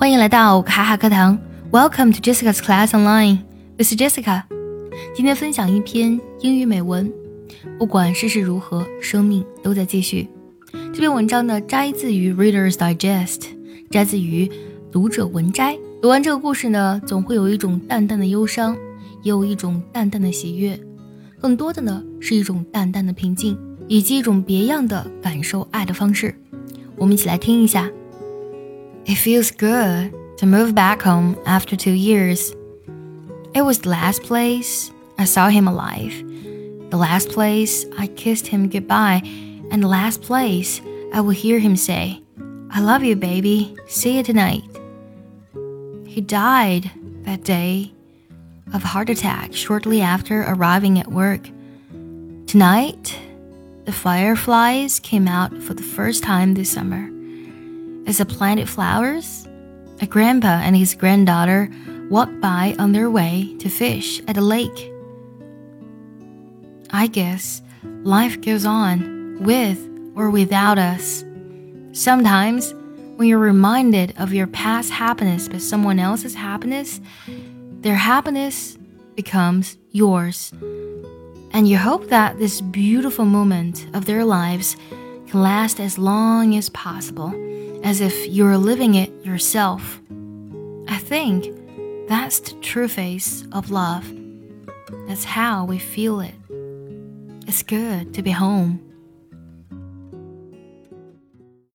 欢迎来到卡卡课堂，Welcome to Jessica's Class Online. This is Jessica. 今天分享一篇英语美文。不管世事如何，生命都在继续。这篇文章呢，摘自于 Reader's Digest，摘自于读者文摘。读完这个故事呢，总会有一种淡淡的忧伤，也有一种淡淡的喜悦，更多的呢，是一种淡淡的平静，以及一种别样的感受爱的方式。我们一起来听一下。It feels good to move back home after two years. It was the last place I saw him alive, the last place I kissed him goodbye, and the last place I would hear him say, I love you, baby. See you tonight. He died that day of heart attack shortly after arriving at work. Tonight, the fireflies came out for the first time this summer. As the planted flowers, a grandpa and his granddaughter walked by on their way to fish at a lake. I guess life goes on with or without us. Sometimes, when you're reminded of your past happiness by someone else's happiness, their happiness becomes yours. And you hope that this beautiful moment of their lives can last as long as possible, as if you're living it yourself. I think that's the true face of love. That's how we feel it. It's good to be home.